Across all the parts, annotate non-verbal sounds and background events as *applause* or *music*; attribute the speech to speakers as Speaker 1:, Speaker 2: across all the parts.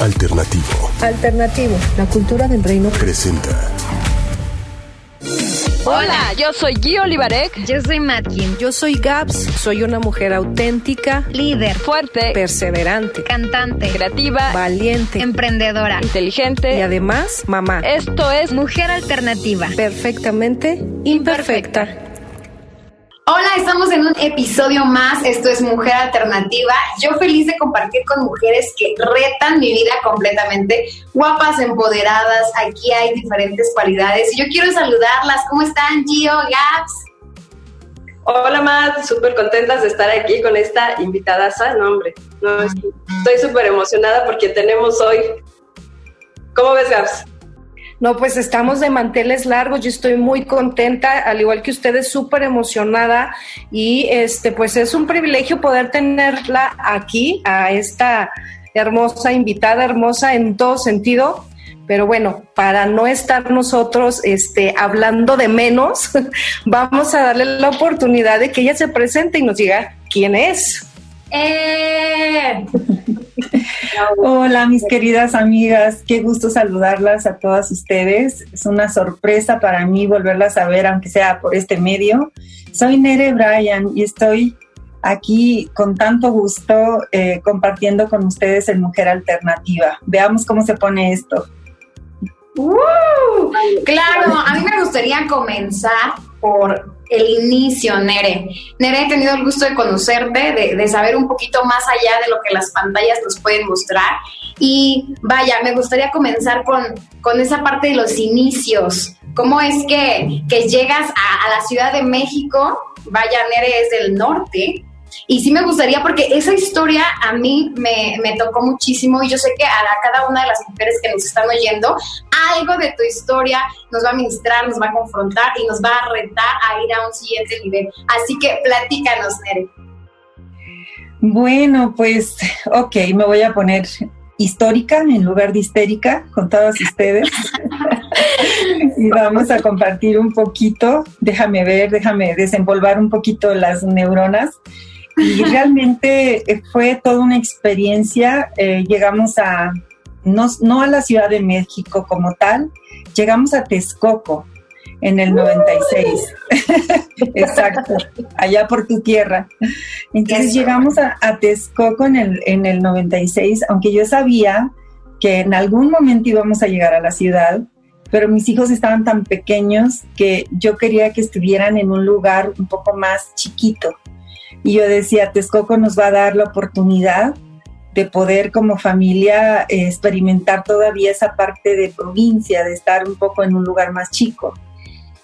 Speaker 1: Alternativo.
Speaker 2: Alternativo, la cultura del reino.
Speaker 1: Presenta.
Speaker 3: Hola, yo soy Gui Olivarek.
Speaker 4: Yo soy Matkin.
Speaker 2: Yo soy Gabs. Soy una mujer auténtica,
Speaker 4: Líder.
Speaker 3: Fuerte.
Speaker 2: perseverante,
Speaker 4: Cantante.
Speaker 3: Creativa.
Speaker 2: valiente
Speaker 4: Emprendedora.
Speaker 3: Inteligente.
Speaker 2: y además mamá.
Speaker 3: Esto es
Speaker 4: Mujer alternativa.
Speaker 2: Perfectamente imperfecta.
Speaker 5: Hola, estamos en un episodio más. Esto es Mujer Alternativa. Yo feliz de compartir con mujeres que retan mi vida completamente. Guapas, empoderadas. Aquí hay diferentes cualidades. Y yo quiero saludarlas. ¿Cómo están, Gio, Gaps?
Speaker 6: Hola, Matt, súper contentas de estar aquí con esta invitada. No, hombre, estoy súper emocionada porque tenemos hoy. ¿Cómo ves, Gabs?
Speaker 2: No, pues estamos de manteles largos, yo estoy muy contenta, al igual que ustedes, súper emocionada y este, pues es un privilegio poder tenerla aquí, a esta hermosa invitada, hermosa en todo sentido. Pero bueno, para no estar nosotros este, hablando de menos, *laughs* vamos a darle la oportunidad de que ella se presente y nos diga quién es.
Speaker 5: ¡Eh!
Speaker 7: Hola, mis queridas amigas, qué gusto saludarlas a todas ustedes. Es una sorpresa para mí volverlas a ver, aunque sea por este medio. Soy Nere Bryan y estoy aquí con tanto gusto eh, compartiendo con ustedes en Mujer Alternativa. Veamos cómo se pone esto.
Speaker 5: ¡Uh! Claro, a mí me gustaría comenzar por el inicio, Nere. Nere, he tenido el gusto de conocerte, de, de, saber un poquito más allá de lo que las pantallas nos pueden mostrar. Y vaya, me gustaría comenzar con, con esa parte de los inicios. ¿Cómo es que, que llegas a, a la Ciudad de México? Vaya, Nere es del norte, y sí me gustaría, porque esa historia a mí me, me, tocó muchísimo y yo sé que a cada una de las mujeres que nos están oyendo, algo de tu historia nos va a ministrar, nos va a confrontar y nos va a retar a ir a un siguiente nivel. Así que platícanos, Nere.
Speaker 7: Bueno, pues, ok, me voy a poner histórica en lugar de histérica con todos ustedes. *laughs* y vamos a compartir un poquito, déjame ver, déjame desenvolver un poquito las neuronas. Y realmente fue toda una experiencia. Eh, llegamos a, no, no, a la Ciudad de México como tal, llegamos a Texcoco en el 96. *laughs* Exacto, allá por tu tierra. Entonces llegamos a, a Texcoco en el, en el 96, aunque yo sabía que en algún momento íbamos a llegar a la ciudad, pero mis hijos estaban tan pequeños que yo quería que estuvieran en un lugar un poco más chiquito. Y yo decía, Texcoco nos va a dar la oportunidad de poder como familia eh, experimentar todavía esa parte de provincia, de estar un poco en un lugar más chico.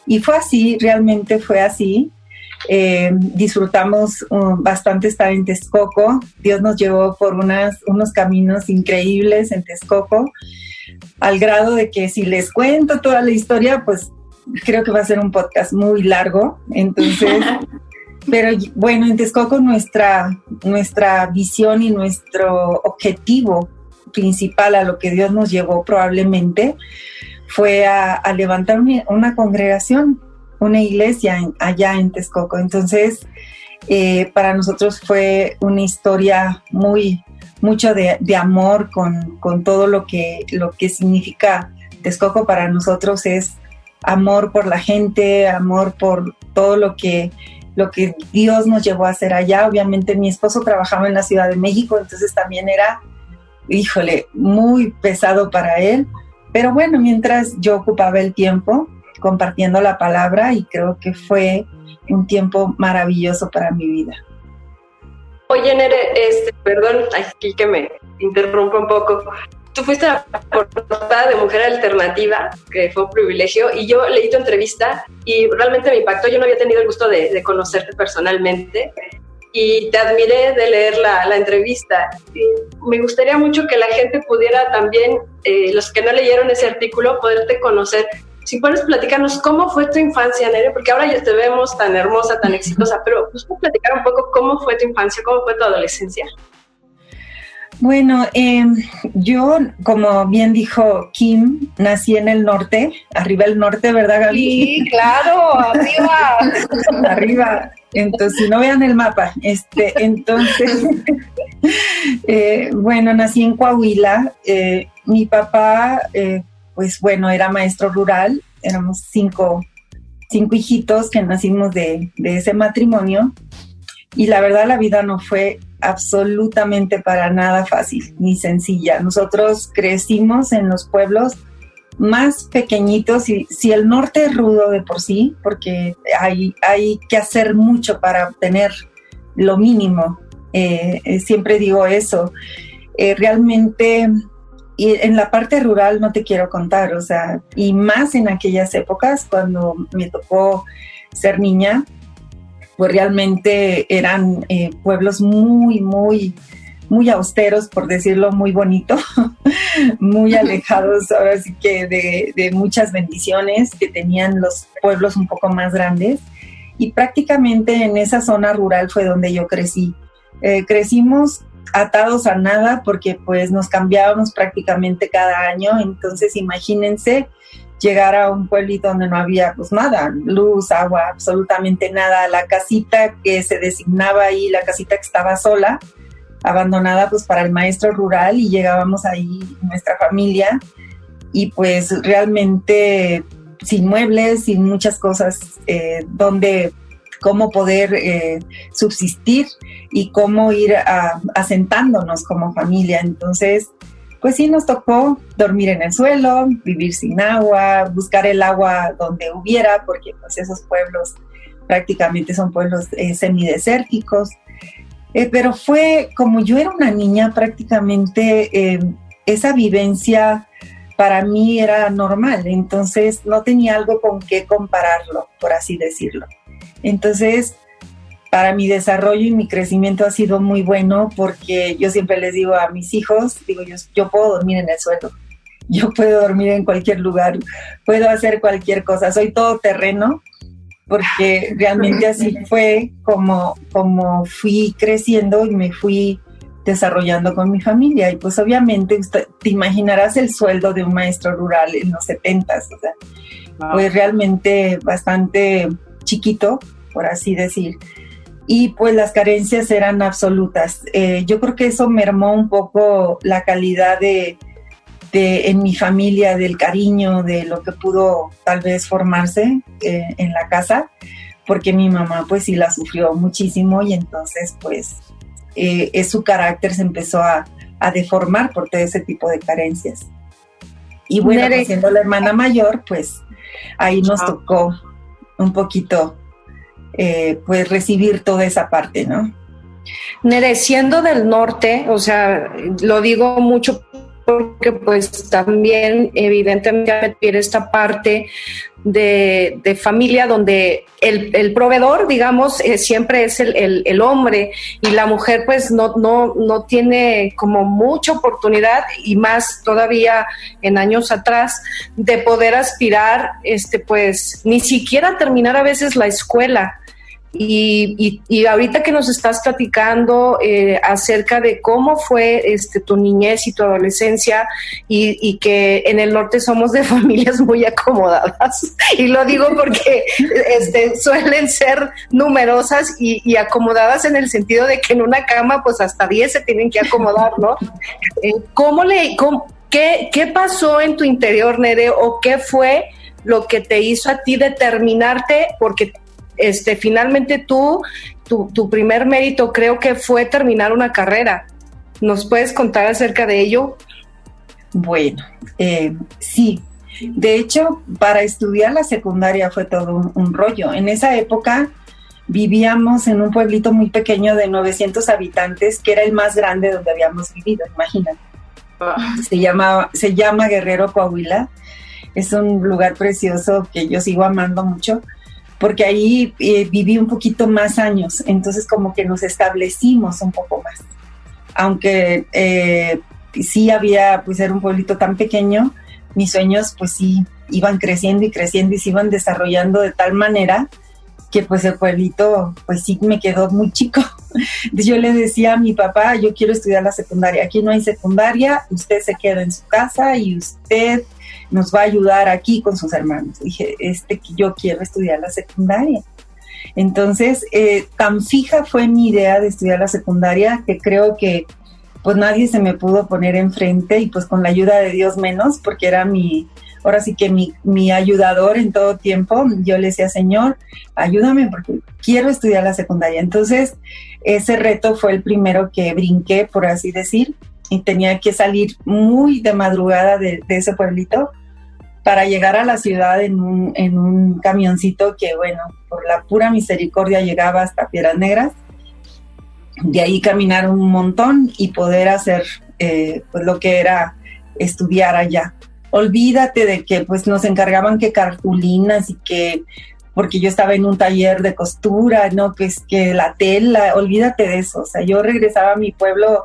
Speaker 7: Y fue así, realmente fue así. Eh, disfrutamos uh, bastante estar en Texcoco. Dios nos llevó por unas, unos caminos increíbles en Texcoco, al grado de que si les cuento toda la historia, pues creo que va a ser un podcast muy largo. Entonces, *laughs* pero bueno, en Texcoco nuestra, nuestra visión y nuestro objetivo principal a lo que Dios nos llevó probablemente fue a, levantar una, congregación, una iglesia allá en Texcoco. Entonces, eh, para nosotros fue una historia muy, mucho de, de amor con, con, todo lo que, lo que significa Texcoco para nosotros es amor por la gente, amor por todo lo que lo que Dios nos llevó a hacer allá. Obviamente mi esposo trabajaba en la Ciudad de México, entonces también era, híjole, muy pesado para él. Pero bueno, mientras yo ocupaba el tiempo compartiendo la palabra y creo que fue un tiempo maravilloso para mi vida.
Speaker 6: Oye, Nere, este, perdón, aquí que me interrumpo un poco. Tú fuiste la portada de Mujer Alternativa, que fue un privilegio, y yo leí tu entrevista y realmente me impactó. Yo no había tenido el gusto de, de conocerte personalmente y te admiré de leer la, la entrevista. Y me gustaría mucho que la gente pudiera también, eh, los que no leyeron ese artículo, poderte conocer. Si puedes platicarnos cómo fue tu infancia, Nere, porque ahora ya te vemos tan hermosa, tan exitosa, pero puedes platicar un poco cómo fue tu infancia, cómo fue tu adolescencia.
Speaker 7: Bueno, em, yo, como bien dijo Kim, nací en el norte, arriba el norte, ¿verdad, Gaby?
Speaker 2: Sí, *laughs* claro, arriba.
Speaker 7: arriba. Entonces, si no vean el mapa, este, entonces, *laughs* eh, bueno, nací en Coahuila. Eh, mi papá, eh, pues bueno, era maestro rural. Éramos cinco, cinco hijitos que nacimos de, de ese matrimonio. Y la verdad, la vida no fue absolutamente para nada fácil ni sencilla. Nosotros crecimos en los pueblos más pequeñitos y si el norte es rudo de por sí, porque hay, hay que hacer mucho para obtener lo mínimo, eh, eh, siempre digo eso, eh, realmente y en la parte rural no te quiero contar, o sea, y más en aquellas épocas cuando me tocó ser niña, pues realmente eran eh, pueblos muy, muy, muy austeros, por decirlo muy bonito, *laughs* muy alejados ahora sí que de, muchas bendiciones que tenían los pueblos un poco más grandes. Y prácticamente en esa zona rural fue donde yo crecí. Eh, crecimos atados a nada porque pues nos cambiábamos prácticamente cada año, entonces imagínense llegar a un pueblito donde no había pues nada, luz, agua, absolutamente nada, la casita que se designaba ahí, la casita que estaba sola, abandonada pues para el maestro rural y llegábamos ahí nuestra familia y pues realmente sin muebles, sin muchas cosas eh, donde cómo poder eh, subsistir y cómo ir asentándonos como familia. Entonces, pues sí nos tocó dormir en el suelo, vivir sin agua, buscar el agua donde hubiera, porque pues esos pueblos prácticamente son pueblos eh, semidesérticos. Eh, pero fue como yo era una niña prácticamente, eh, esa vivencia para mí era normal, entonces no tenía algo con qué compararlo, por así decirlo. Entonces, para mi desarrollo y mi crecimiento ha sido muy bueno porque yo siempre les digo a mis hijos, digo yo, yo puedo dormir en el suelo, yo puedo dormir en cualquier lugar, puedo hacer cualquier cosa, soy todo terreno porque realmente *laughs* así fue como, como fui creciendo y me fui desarrollando con mi familia. Y pues obviamente te imaginarás el sueldo de un maestro rural en los 70, o sea, fue realmente bastante chiquito, por así decir y pues las carencias eran absolutas. Eh, yo creo que eso mermó un poco la calidad de, en mi familia, del cariño, de lo que pudo tal vez formarse eh, en la casa, porque mi mamá pues sí la sufrió muchísimo y entonces pues eh, su carácter se empezó a, deformar por todo ese tipo de carencias. Y bueno, pues, siendo la hermana mayor, pues ahí nos tocó un poquito eh, pues recibir toda esa parte, ¿no?
Speaker 2: Nere, siendo del norte, o sea, lo digo mucho porque pues también evidentemente tiene esta parte de, familia donde el, proveedor, digamos, eh, siempre es el, hombre y la mujer pues no, no, no tiene como mucha oportunidad y más todavía en años atrás de poder aspirar, este pues ni siquiera terminar a veces la escuela. Y, ahorita que nos estás platicando eh, acerca de cómo fue este, tu niñez y tu adolescencia y, que en el norte somos de *laughs* familias muy acomodadas. Y lo digo porque este, suelen ser numerosas y, acomodadas en el sentido de que en una cama pues hasta 10 se tienen que acomodar, ¿no? Eh, ¿Cómo le, qué, qué pasó en tu interior, Nere, o qué fue lo que te hizo a ti determinarte? Porque este, finalmente tú, tu, primer mérito creo que fue terminar una carrera. ¿Nos puedes contar acerca de ello?
Speaker 7: Bueno, eh, sí. De hecho, para estudiar la secundaria fue todo un, rollo. En esa época vivíamos en un pueblito muy pequeño de 900 habitantes, que era el más grande donde habíamos vivido, imagínate. Ah. Se, llama, se llama Guerrero Coahuila. Es un lugar precioso que yo sigo amando mucho porque ahí eh, viví un poquito más años, entonces como que nos establecimos un poco más. Aunque eh, sí había, pues era un pueblito tan pequeño, mis sueños pues sí iban creciendo y creciendo y se iban desarrollando de tal manera que pues el pueblito pues sí me quedó muy chico. *laughs* yo le decía a mi papá, yo quiero estudiar la secundaria, aquí no hay secundaria, usted se queda en su casa y usted nos va a ayudar aquí con sus hermanos. Dije, este yo quiero estudiar la secundaria. Entonces, eh, tan fija fue mi idea de estudiar la secundaria que creo que pues nadie se me pudo poner enfrente y pues con la ayuda de Dios menos, porque era mi, ahora sí que mi, mi ayudador en todo tiempo, yo le decía, Señor, ayúdame porque quiero estudiar la secundaria. Entonces, ese reto fue el primero que brinqué, por así decir, y tenía que salir muy de madrugada de, ese pueblito para llegar a la ciudad en un, en un camioncito que, bueno, por la pura misericordia llegaba hasta Piedras Negras. De ahí caminar un montón y poder hacer eh, pues lo que era estudiar allá. Olvídate de que pues nos encargaban que cartulinas y que porque yo estaba en un taller de costura, no, que es que la tela, olvídate de eso, o sea, yo regresaba a mi pueblo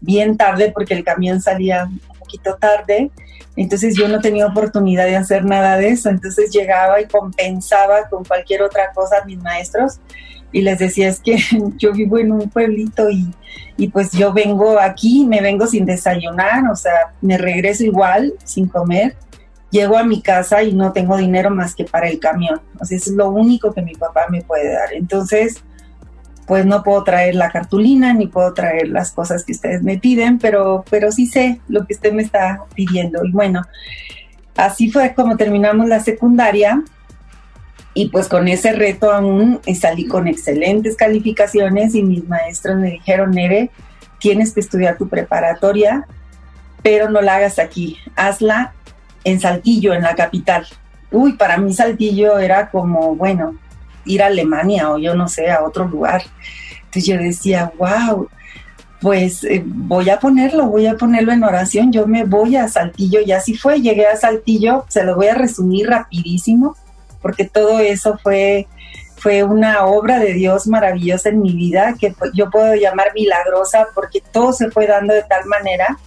Speaker 7: bien tarde porque el camión salía un poquito tarde, entonces yo no tenía oportunidad de hacer nada de eso, entonces llegaba y compensaba con cualquier otra cosa a mis maestros y les decía es que *laughs* yo vivo en un pueblito y, y, pues yo vengo aquí, me vengo sin desayunar, o sea, me regreso igual, sin comer, llego a mi casa y no tengo dinero más que para el camión, o sea, es lo único que mi papá me puede dar. Entonces, pues no puedo traer la cartulina ni puedo traer las cosas que ustedes me piden, pero, pero sí sé lo que usted me está pidiendo. Y bueno, así fue como terminamos la secundaria y pues con ese reto aún salí con excelentes calificaciones y mis maestros me dijeron, Nere, tienes que estudiar tu preparatoria, pero no la hagas aquí, hazla en Saltillo, en la capital. Uy, para mí Saltillo era como, bueno, ir a Alemania o yo no sé, a otro lugar. Entonces yo decía, wow, pues eh, voy a ponerlo, voy a ponerlo en oración, yo me voy a Saltillo y así fue, llegué a Saltillo, se lo voy a resumir rapidísimo porque todo eso fue, fue una obra de Dios maravillosa en mi vida, que yo puedo llamar milagrosa, porque todo se fue dando de tal manera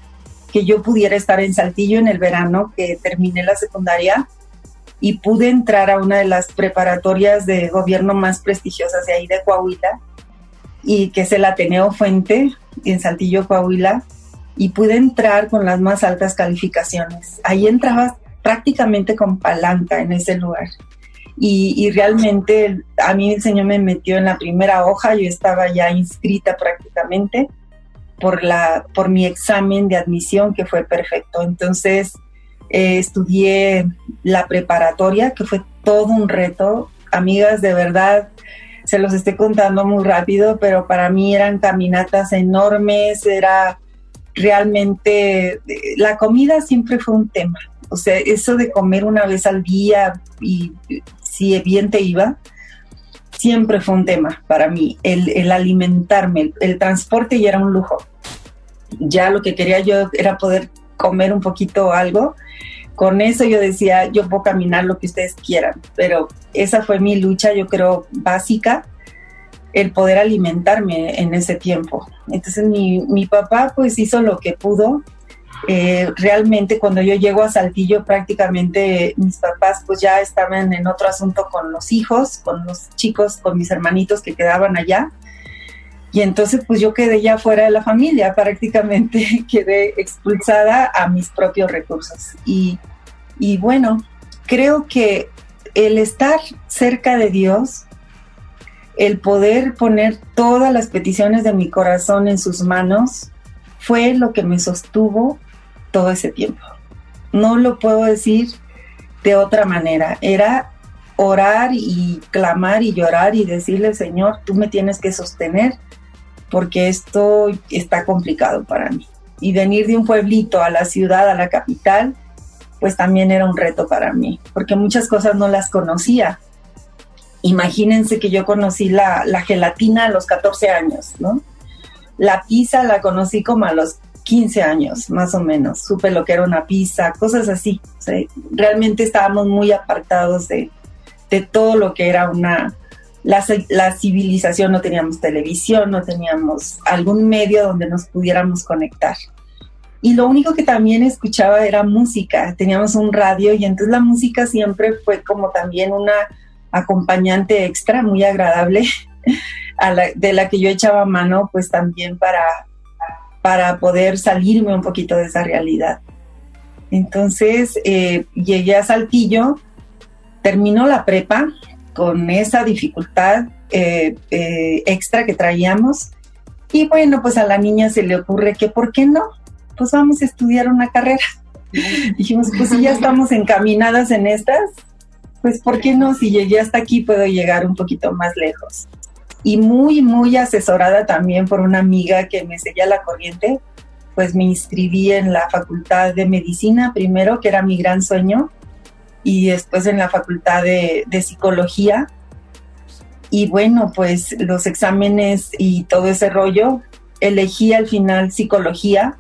Speaker 7: que yo pudiera estar en Saltillo en el verano, que terminé la secundaria, y pude entrar a una de las preparatorias de gobierno más prestigiosas de ahí de Coahuila, y que es el Ateneo Fuente, en Saltillo, Coahuila, y pude entrar con las más altas calificaciones. Ahí entraba prácticamente con palanca en ese lugar. Y, realmente a mí el Señor me metió en la primera hoja, yo estaba ya inscrita prácticamente por, la, por mi examen de admisión que fue perfecto. Entonces eh, estudié la preparatoria, que fue todo un reto. Amigas, de verdad, se los estoy contando muy rápido, pero para mí eran caminatas enormes, era realmente, la comida siempre fue un tema. O sea, eso de comer una vez al día y si bien te iba, siempre fue un tema para mí, el, alimentarme, el, transporte ya era un lujo. Ya lo que quería yo era poder comer un poquito algo. Con eso yo decía, yo puedo caminar lo que ustedes quieran, pero esa fue mi lucha, yo creo, básica, el poder alimentarme en ese tiempo. Entonces mi, mi papá pues hizo lo que pudo, eh, realmente cuando yo llego a Saltillo prácticamente mis papás pues ya estaban en otro asunto con los hijos, con los chicos, con mis hermanitos que quedaban allá. Y entonces pues yo quedé ya fuera de la familia, *laughs* prácticamente quedé expulsada a mis propios recursos. Y, y bueno, creo que el estar cerca de Dios, el poder poner todas las peticiones de mi corazón en sus manos, fue lo que me sostuvo todo ese tiempo. No lo puedo decir de otra manera. Era orar y clamar y llorar y decirle, Señor, tú me tienes que sostener porque esto está complicado para mí. Y venir de un pueblito a la ciudad, a la capital, pues también era un reto para mí, porque muchas cosas no las conocía. Imagínense que yo conocí la, la gelatina a los 14 años, ¿no? La pizza la conocí como a los 15 años, más o menos. Supe lo que era una pizza, cosas así. realmente estábamos muy apartados de, todo lo que era una... La, la, civilización, no teníamos televisión, no teníamos algún medio donde nos pudiéramos conectar. Y lo único que también escuchaba era música. Teníamos un radio y entonces la música siempre fue como también una acompañante extra muy agradable, *laughs* de la que yo echaba mano, pues también para, para poder salirme un poquito de esa realidad. Entonces eh, llegué a Saltillo, terminó la prepa con esa dificultad eh, eh, extra que traíamos y bueno, pues a la niña se le ocurre que, ¿por qué no? Pues vamos a estudiar una carrera. *laughs* Dijimos, pues si ya estamos encaminadas en estas, pues ¿por qué no? Si llegué hasta aquí puedo llegar un poquito más lejos. Y muy, muy asesorada también por una amiga que me seguía la corriente, pues me inscribí en la Facultad de Medicina primero, que era mi gran sueño, y después en la Facultad de, de Psicología. Y bueno, pues los exámenes y todo ese rollo, elegí al final psicología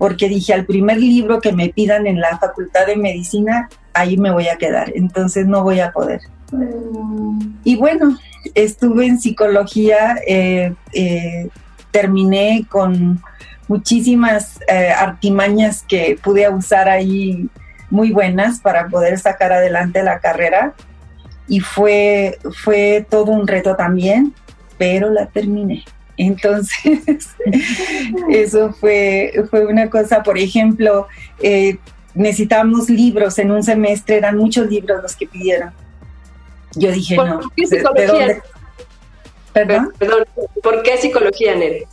Speaker 7: porque dije, al primer libro que me pidan en la Facultad de Medicina, ahí me voy a quedar, entonces no voy a poder. Mm. Y bueno, estuve en psicología, eh, eh, terminé con muchísimas eh, artimañas que pude usar ahí muy buenas para poder sacar adelante la carrera y fue, fue todo un reto también, pero la terminé. Entonces, *laughs* eso fue, fue una cosa, por ejemplo, eh, necesitábamos libros en un semestre, eran muchos libros los que pidieron. Yo dije, no.
Speaker 6: Qué psicología? ¿Perdón? Perdón, ¿por qué psicología, Nere?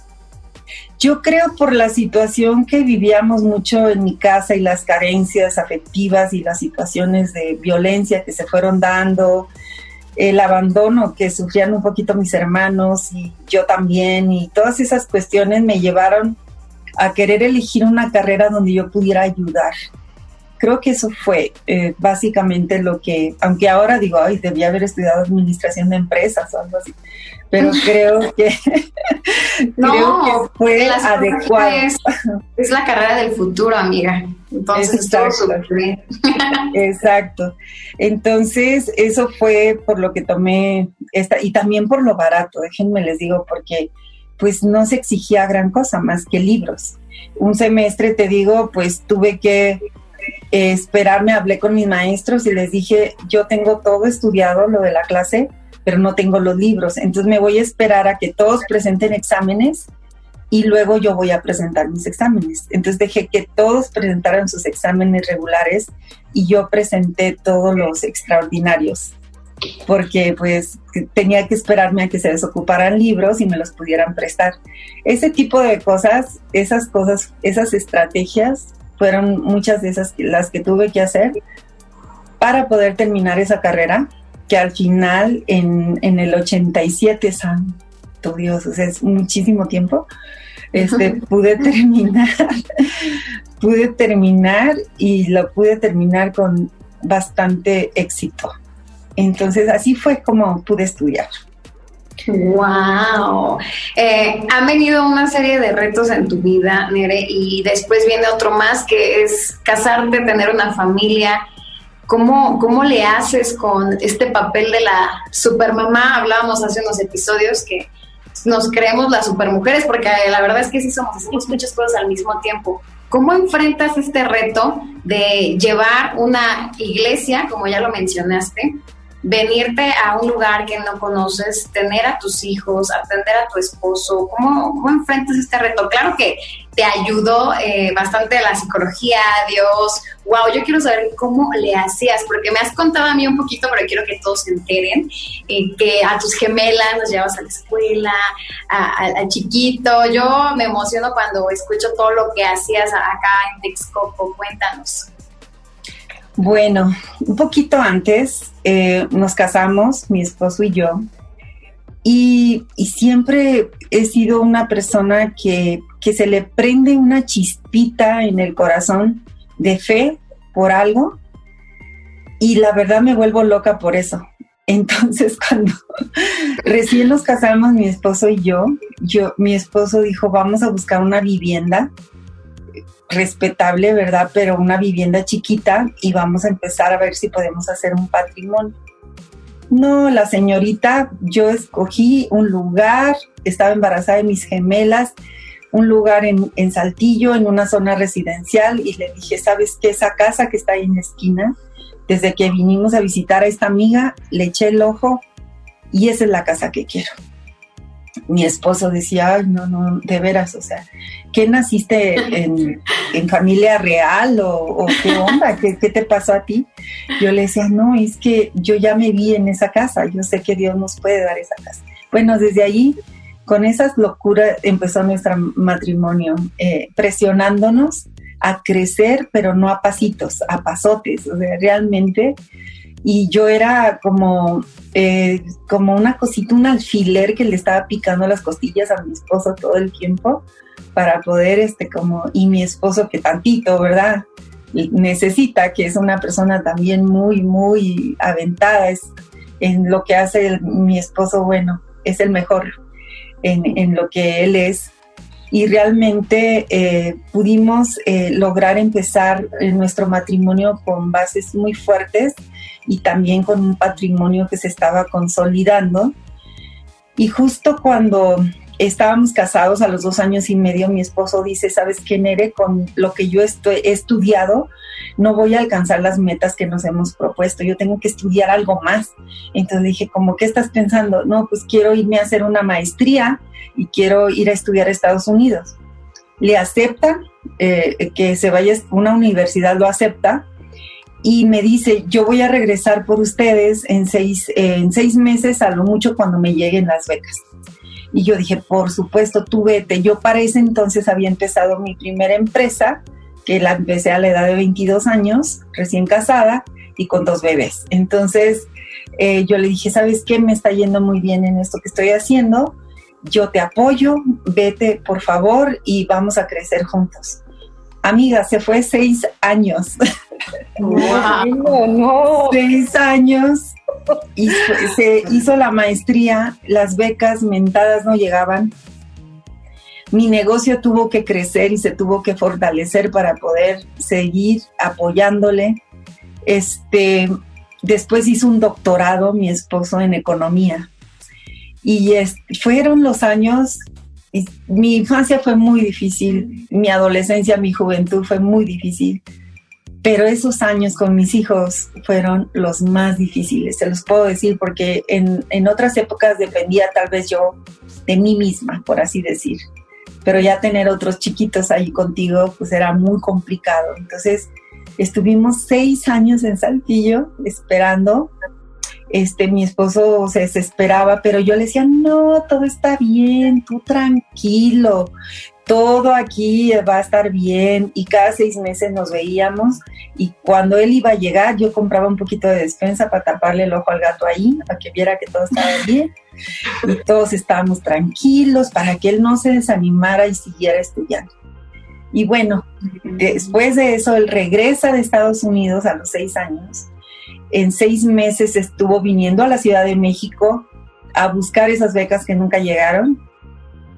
Speaker 7: Yo creo por la situación que vivíamos mucho en mi casa y las carencias afectivas y las situaciones de violencia que se fueron dando, el abandono que sufrían un poquito mis hermanos y yo también, y todas esas cuestiones me llevaron a querer elegir una carrera donde yo pudiera ayudar. Creo que eso fue eh, básicamente lo que, aunque ahora digo, ay, debía haber estudiado administración de empresas o algo así, pero *laughs* creo que, creo que fue adecuado.
Speaker 5: Es, la carrera del futuro, amiga. Entonces,
Speaker 7: exacto. *laughs* *laughs* exacto. Entonces, eso fue por lo que tomé esta, y también por lo barato, déjenme les digo, porque pues no se exigía gran cosa más que libros. Un semestre, te digo, pues tuve que esperarme, hablé con mis maestros y les dije, yo tengo todo estudiado, lo de la clase, pero no tengo los libros. Entonces me voy a esperar a que todos presenten exámenes y luego yo voy a presentar mis exámenes. Entonces dejé que todos presentaran sus exámenes regulares y yo presenté todos los extraordinarios porque pues tenía que esperarme a que se desocuparan libros y me los pudieran prestar. Ese tipo de cosas, esas cosas, esas estrategias fueron muchas de esas las que tuve que hacer para poder terminar esa carrera que al final en, en el 87, santo Dios, o sea, es muchísimo tiempo, este, *laughs* pude terminar, pude terminar y lo pude terminar con bastante éxito. Entonces así fue como pude estudiar.
Speaker 5: Wow. Eh, han venido una serie de retos en tu vida, Nere, y después viene otro más que es casarte, tener una familia. ¿Cómo, ¿Cómo le haces con este papel de la supermamá? Hablábamos hace unos episodios que nos creemos las supermujeres, porque la verdad es que sí somos, hacemos muchas cosas al mismo tiempo. ¿Cómo enfrentas este reto de llevar una iglesia, como ya lo mencionaste, venirte a un lugar que no conoces, tener a tus hijos, atender a tu esposo, ¿cómo, cómo enfrentas este reto? Claro que te ayudó eh, bastante la psicología, Dios. Wow, yo quiero saber cómo le hacías, porque me has contado a mí un poquito, pero quiero que todos se enteren, eh, que a tus gemelas los llevas a la escuela, a, chiquito. Yo me emociono cuando escucho todo lo que hacías acá en Texcoco. Cuéntanos.
Speaker 7: Bueno, un poquito antes eh, nos casamos, mi esposo y yo, y, siempre he sido una persona que, que, se le prende una chispita en el corazón de fe por algo, y la verdad me vuelvo loca por eso. Entonces, *laughs* cuando recién nos casamos, mi esposo y yo, yo, mi esposo dijo, vamos a buscar una vivienda respetable, ¿verdad? Pero una vivienda chiquita y vamos a empezar a ver si podemos hacer un patrimonio. No, la señorita, yo escogí un lugar, estaba embarazada de mis gemelas, un lugar en, en Saltillo, en una zona residencial, y le dije, ¿sabes qué? Esa casa que está ahí en la esquina, Desde que vinimos a visitar a esta amiga, le eché el ojo y esa es la casa que quiero. Mi esposo decía, ay, no, no, de veras, o sea, ¿qué naciste en, *laughs* familia real o, qué onda? ¿Qué, te pasó a ti? Yo le decía, no, es que yo ya me vi en esa casa, yo sé que Dios nos puede dar esa casa. Bueno, desde ahí, con esas locuras empezó nuestro matrimonio, eh, presionándonos a crecer, pero no a pasitos, a pasotes, o sea, realmente y yo era como, eh, como una cosita, un alfiler que le estaba picando las costillas a mi esposo todo el tiempo para poder, este, como, y mi esposo que tantito, ¿verdad? Necesita, que es una persona también muy, muy aventada, es en lo que hace mi esposo, bueno, es el mejor en, en lo que él es y realmente eh, pudimos eh, lograr empezar nuestro matrimonio con bases muy fuertes y también con un patrimonio que se estaba consolidando. Y justo cuando estábamos casados a los dos años y medio, mi esposo dice, ¿sabes qué, Nere? Con lo que yo he estudiado, no voy a alcanzar las metas que nos hemos propuesto, yo tengo que estudiar algo más. Entonces dije, ¿cómo qué estás pensando? No, pues quiero irme a hacer una maestría y quiero ir a estudiar a Estados Unidos. Le acepta eh, que se vaya una universidad, lo acepta, y me dice, yo voy a regresar por ustedes en seis, en seis meses, a lo mucho cuando me lleguen las becas. Y yo dije, por supuesto, tú vete. Yo para ese entonces había empezado mi primera empresa, que la empecé a la edad de 22 años, recién casada y con dos bebés. Entonces eh, yo le dije, ¿sabes qué? Me está yendo muy bien en esto que estoy haciendo. Yo te apoyo, vete por favor y vamos a crecer juntos. Amiga, se fue seis años.
Speaker 2: Wow, *laughs* no.
Speaker 7: Seis años y se hizo la maestría, las becas mentadas no llegaban. Mi negocio tuvo que crecer y se tuvo que fortalecer para poder seguir apoyándole. Este, después hizo un doctorado mi esposo en economía. Y fueron los años, mi infancia fue muy difícil, mi adolescencia, mi juventud fue muy difícil pero esos años con mis hijos fueron los más difíciles, se los puedo decir, porque en, en, otras épocas dependía tal vez yo de mí misma, por así decir, pero ya tener otros chiquitos ahí contigo, pues era muy complicado. Entonces, estuvimos seis años en Saltillo esperando. Este, mi esposo se desesperaba, pero yo le decía, no, todo está bien, tú tranquilo, todo aquí va a estar bien y cada seis meses nos veíamos y cuando él iba a llegar yo compraba un poquito de despensa para taparle el ojo al gato ahí, para que viera que todo estaba *laughs* bien y todos estábamos tranquilos para que él no se desanimara y siguiera estudiando. Y bueno, después de eso él regresa de Estados Unidos a los seis años. En seis meses estuvo viniendo a la Ciudad de México a buscar esas becas que nunca llegaron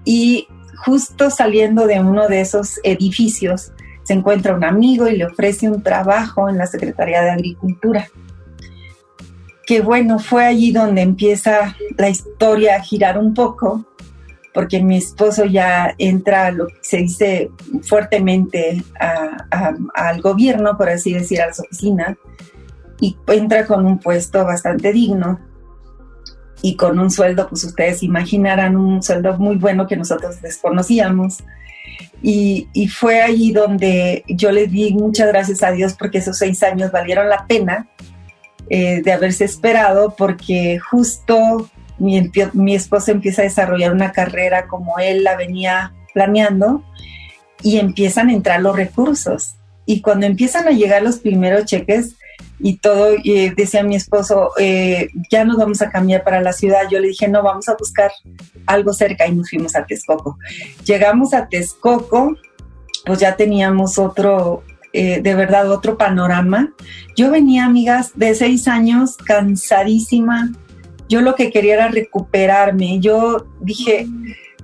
Speaker 7: y justo saliendo de uno de esos edificios, se encuentra un amigo y le ofrece un trabajo en la Secretaría de Agricultura. Que bueno, fue allí donde empieza la historia a girar un poco, porque mi esposo ya entra, lo que se dice fuertemente, al gobierno, por así decir, a las oficinas, y entra con un puesto bastante digno y con un sueldo, pues ustedes imaginarán un sueldo muy bueno que nosotros desconocíamos. Y, fue allí donde yo le di muchas gracias a Dios porque esos seis años valieron la pena eh, de haberse esperado porque justo mi, mi esposo empieza a desarrollar una carrera como él la venía planeando y empiezan a entrar los recursos. Y cuando empiezan a llegar los primeros cheques, y todo, y decía mi esposo, eh, ya nos vamos a cambiar para la ciudad. Yo le dije, no, vamos a buscar algo cerca y nos fuimos a Texcoco. Llegamos a Texcoco, pues ya teníamos otro, eh, de verdad, otro panorama. Yo venía, amigas, de seis años, cansadísima. Yo lo que quería era recuperarme. Yo dije,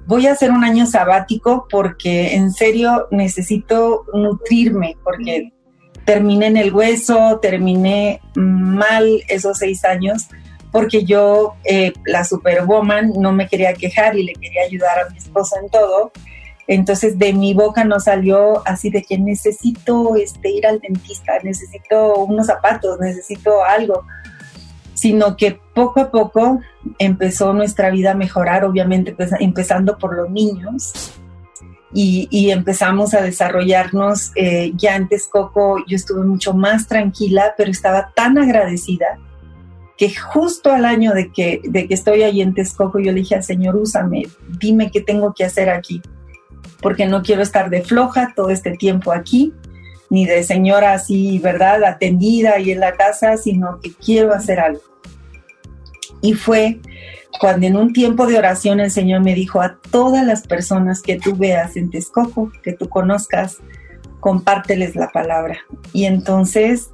Speaker 7: voy a hacer un año sabático porque en serio necesito nutrirme, porque terminé en el hueso, terminé mal esos seis años porque yo, eh, la superwoman, no me quería quejar y le quería ayudar a mi esposa en todo. Entonces de mi boca no salió así de que necesito este, ir al dentista, necesito unos zapatos, necesito algo, sino que poco a poco empezó nuestra vida a mejorar, obviamente pues, empezando por los niños. Y, empezamos a desarrollarnos. Eh, ya antes Coco yo estuve mucho más tranquila, pero estaba tan agradecida que justo al año de que, de que estoy ahí en Texcoco, yo le dije al Señor, úsame, dime qué tengo que hacer aquí porque no quiero estar de floja todo este tiempo aquí, ni de señora así, ¿verdad?, atendida y en la casa, sino que quiero hacer algo. Y fue cuando en un tiempo de oración el Señor me dijo a todas las personas que tú veas en Texcoco, que tú conozcas, compárteles la palabra. Y entonces,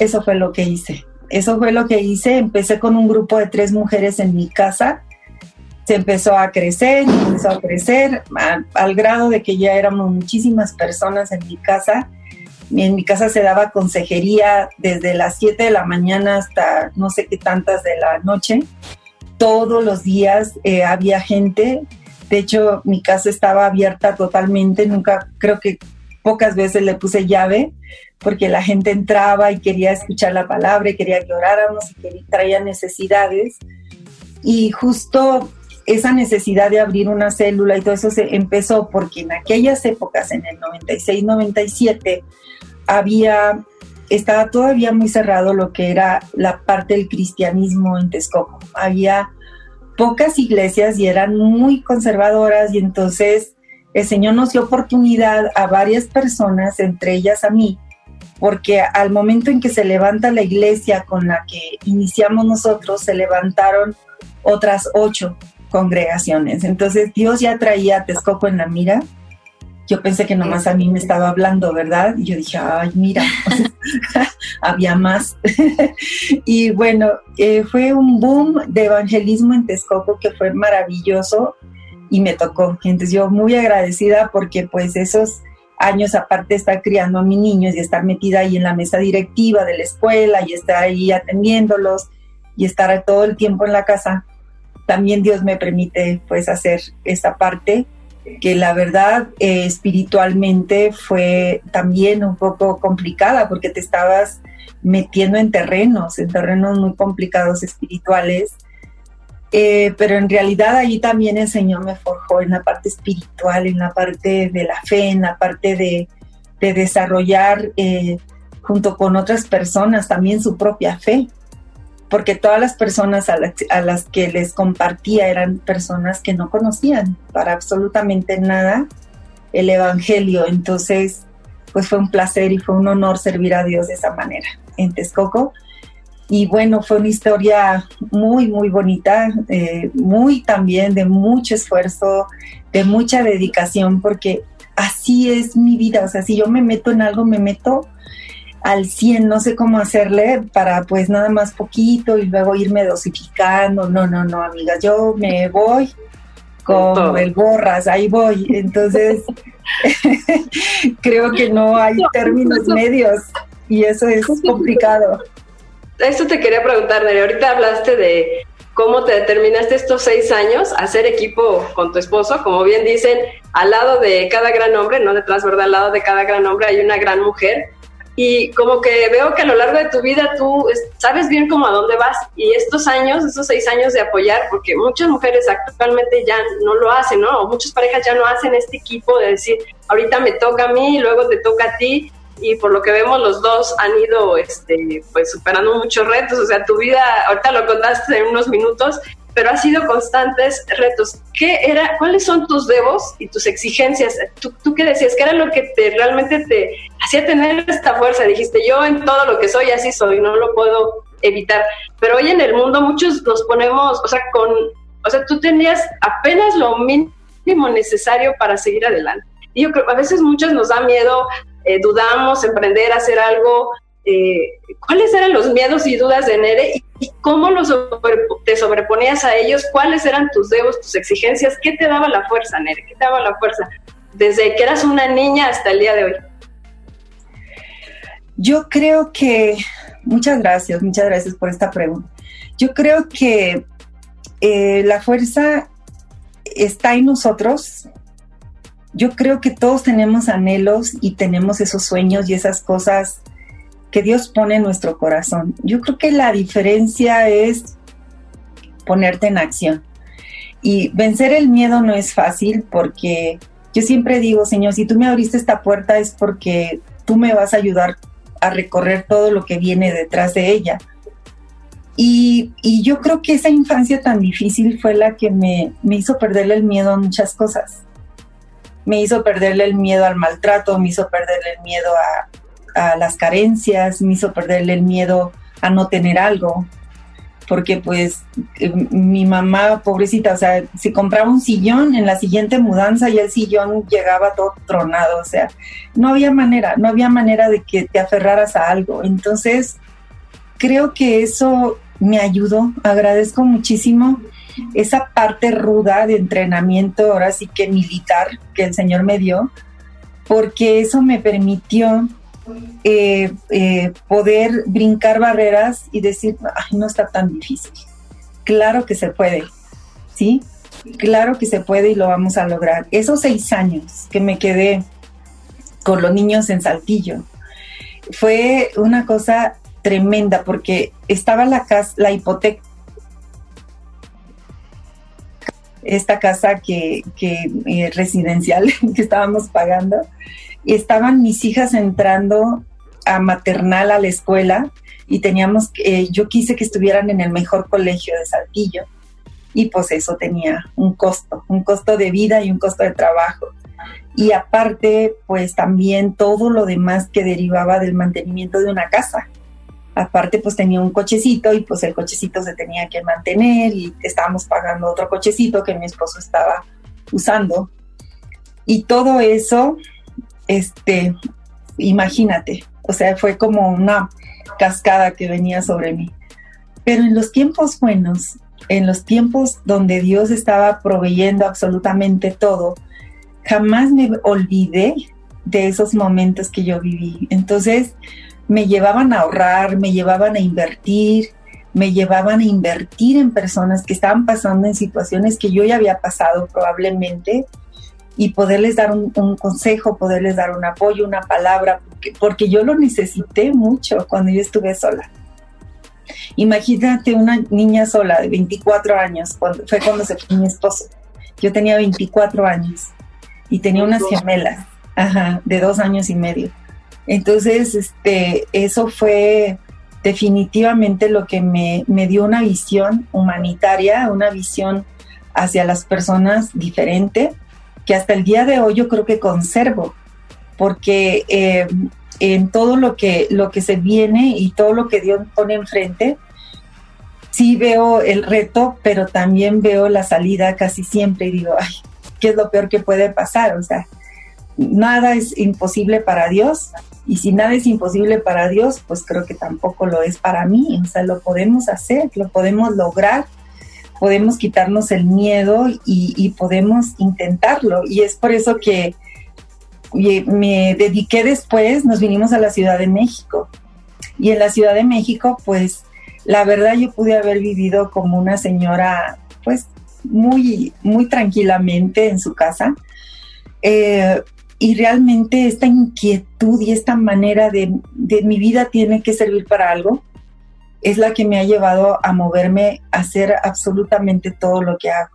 Speaker 7: eso fue lo que hice. Eso fue lo que hice. Empecé con un grupo de tres mujeres en mi casa se empezó a crecer, empezó a crecer al grado de que ya éramos muchísimas personas en mi casa. En mi casa se daba consejería desde las 7 de la mañana hasta no sé qué tantas de la noche. Todos los días eh, había gente. De hecho, mi casa estaba abierta totalmente. Nunca, creo que pocas veces le puse llave porque la gente entraba y quería escuchar la palabra y quería que oráramos y que traía necesidades. Y justo esa necesidad de abrir una célula y todo eso se empezó porque en aquellas épocas, en el 96-97, había, estaba todavía muy cerrado lo que era la parte del cristianismo en Texcoco. Había pocas iglesias y eran muy conservadoras y entonces el Señor nos dio oportunidad a varias personas, entre ellas a mí, porque al momento en que se levanta la iglesia con la que iniciamos nosotros, se levantaron otras ocho congregaciones. Entonces Dios ya traía a Texcoco en la mira. Yo pensé que nomás a mí me estaba hablando, ¿verdad? Y yo dije, ay, mira, *laughs* había más. *laughs* y bueno, eh, fue un boom de evangelismo en Texcoco que fue maravilloso y me tocó. Entonces yo muy agradecida porque pues esos años aparte estar criando a mis niños y estar metida ahí en la mesa directiva de la escuela y estar ahí atendiéndolos y estar todo el tiempo en la casa, también Dios me permite pues hacer esta parte que la verdad eh, espiritualmente fue también un poco complicada porque te estabas metiendo en terrenos, en terrenos muy complicados espirituales. Eh, pero en realidad ahí también el Señor me forjó en la parte espiritual, en la parte de la fe, en la parte de, desarrollar eh, junto con otras personas también su propia fe porque todas las personas a las, que les compartía eran personas que no conocían para absolutamente nada el Evangelio. Entonces, pues fue un placer y fue un honor servir a Dios de esa manera en Texcoco. Y bueno, fue una historia muy, muy bonita, eh, muy también de mucho esfuerzo, de mucha dedicación, porque así es mi vida. O sea, si yo me meto en algo, me meto al 100, no sé cómo hacerle para pues nada más poquito y luego irme dosificando. No, no, no, amigas, yo me voy como el borras, ahí voy. Entonces, *laughs* creo que no hay términos medios y eso es *laughs* complicado.
Speaker 6: Eso te quería preguntar, Nere. Ahorita hablaste de cómo te determinaste estos seis años a hacer equipo con tu esposo. Como bien dicen, al lado de cada gran hombre, no detrás, ¿verdad? Al lado de cada gran hombre hay una gran mujer y como que veo que a lo largo de tu vida tú sabes bien cómo a dónde vas y estos años, estos seis años de apoyar, porque muchas mujeres actualmente ya no lo hacen, ¿no? Muchas parejas ya no hacen este equipo de decir, ahorita me toca a mí, luego te toca a ti y por lo que vemos los dos han ido este pues superando muchos retos, o sea, tu vida, ahorita lo contaste en unos minutos, pero ha sido constantes retos. ¿Qué era, cuáles son tus debos y tus exigencias? ¿Tú, tú qué decías? ¿Qué era lo que te realmente te hacía tener esta fuerza? Dijiste, yo en todo lo que soy así soy, no lo puedo evitar. Pero hoy en el mundo muchos nos ponemos, o sea, con, o sea, tú tenías apenas lo mínimo necesario para seguir adelante. Y yo creo, a veces muchos nos da miedo, eh, dudamos, emprender, hacer algo, eh, cuáles eran los miedos y dudas de Nere y, cómo te sobreponías a ellos, cuáles eran tus debos, tus exigencias, qué te daba la fuerza, Nere, qué te daba la fuerza desde que eras una niña hasta el día de hoy.
Speaker 7: Yo creo que, muchas gracias, muchas gracias por esta pregunta. Yo creo que eh, la fuerza está en nosotros, yo creo que todos tenemos anhelos y tenemos esos sueños y esas cosas que Dios pone en nuestro corazón. Yo creo que la diferencia es ponerte en acción. Y vencer el miedo no es fácil porque yo siempre digo, Señor, si tú me abriste esta puerta es porque tú me vas a ayudar a recorrer todo lo que viene detrás de ella. Y, yo creo que esa infancia tan difícil fue la que me, me hizo perderle el miedo a muchas cosas. Me hizo perderle el miedo al maltrato, me hizo perderle el miedo a, a las carencias, me hizo perderle el miedo a no tener algo, porque pues eh, mi mamá, pobrecita, o sea, si compraba un sillón, en la siguiente mudanza ya el sillón llegaba todo tronado, o sea, no había manera, no había manera de que te aferraras a algo. Entonces, creo que eso me ayudó, agradezco muchísimo esa parte ruda de entrenamiento, ahora sí que militar, que el Señor me dio, porque eso me permitió eh, eh, poder brincar barreras y decir, no está tan difícil. Claro que se puede, ¿sí? Claro que se puede y lo vamos a lograr. Esos seis años que me quedé con los niños en Saltillo, fue una cosa tremenda porque estaba la casa, la hipoteca esta casa que, que eh, residencial *laughs* que estábamos pagando estaban mis hijas entrando a maternal a la escuela y teníamos, eh, yo quise que estuvieran en el mejor colegio de Saltillo y pues eso tenía un costo, un costo de vida y un costo de trabajo. Y aparte, pues también todo lo demás que derivaba del mantenimiento de una casa. Aparte, pues tenía un cochecito y pues el cochecito se tenía que mantener y estábamos pagando otro cochecito que mi esposo estaba usando. Y todo eso este, imagínate, o sea, fue como una cascada que venía sobre mí. Pero en los tiempos buenos, en los tiempos donde Dios estaba proveyendo absolutamente todo, jamás me olvidé de esos momentos que yo viví. Entonces, me llevaban a ahorrar, me llevaban a invertir, me llevaban a invertir en personas que estaban pasando en situaciones que yo ya había pasado probablemente y poderles dar un, consejo, poderles dar un apoyo, una palabra, porque, yo lo necesité mucho cuando yo estuve sola. Imagínate una niña sola de 24 años, cuando, fue cuando se fue mi esposo. Yo tenía 24 años y tenía unas gemelas, ajá, de dos años y medio. Entonces, este, eso fue definitivamente lo que me, me dio una visión humanitaria, una visión hacia las personas diferente, que hasta el día de hoy yo creo que conservo, porque eh, en todo lo que, lo que se viene y todo lo que Dios pone enfrente, sí veo el reto, pero también veo la salida casi siempre y digo, ay, ¿qué es lo peor que puede pasar? O sea, nada es imposible para Dios y si nada es imposible para Dios, pues creo que tampoco lo es para mí. O sea, lo podemos hacer, lo podemos lograr podemos quitarnos el miedo y, podemos intentarlo. Y es por eso que me dediqué después, nos vinimos a la Ciudad de México. Y en la Ciudad de México, pues la verdad yo pude haber vivido como una señora, pues muy, muy tranquilamente en su casa. Eh, y realmente esta inquietud y esta manera de, de mi vida tiene que servir para algo es la que me ha llevado a moverme a hacer absolutamente todo lo que hago.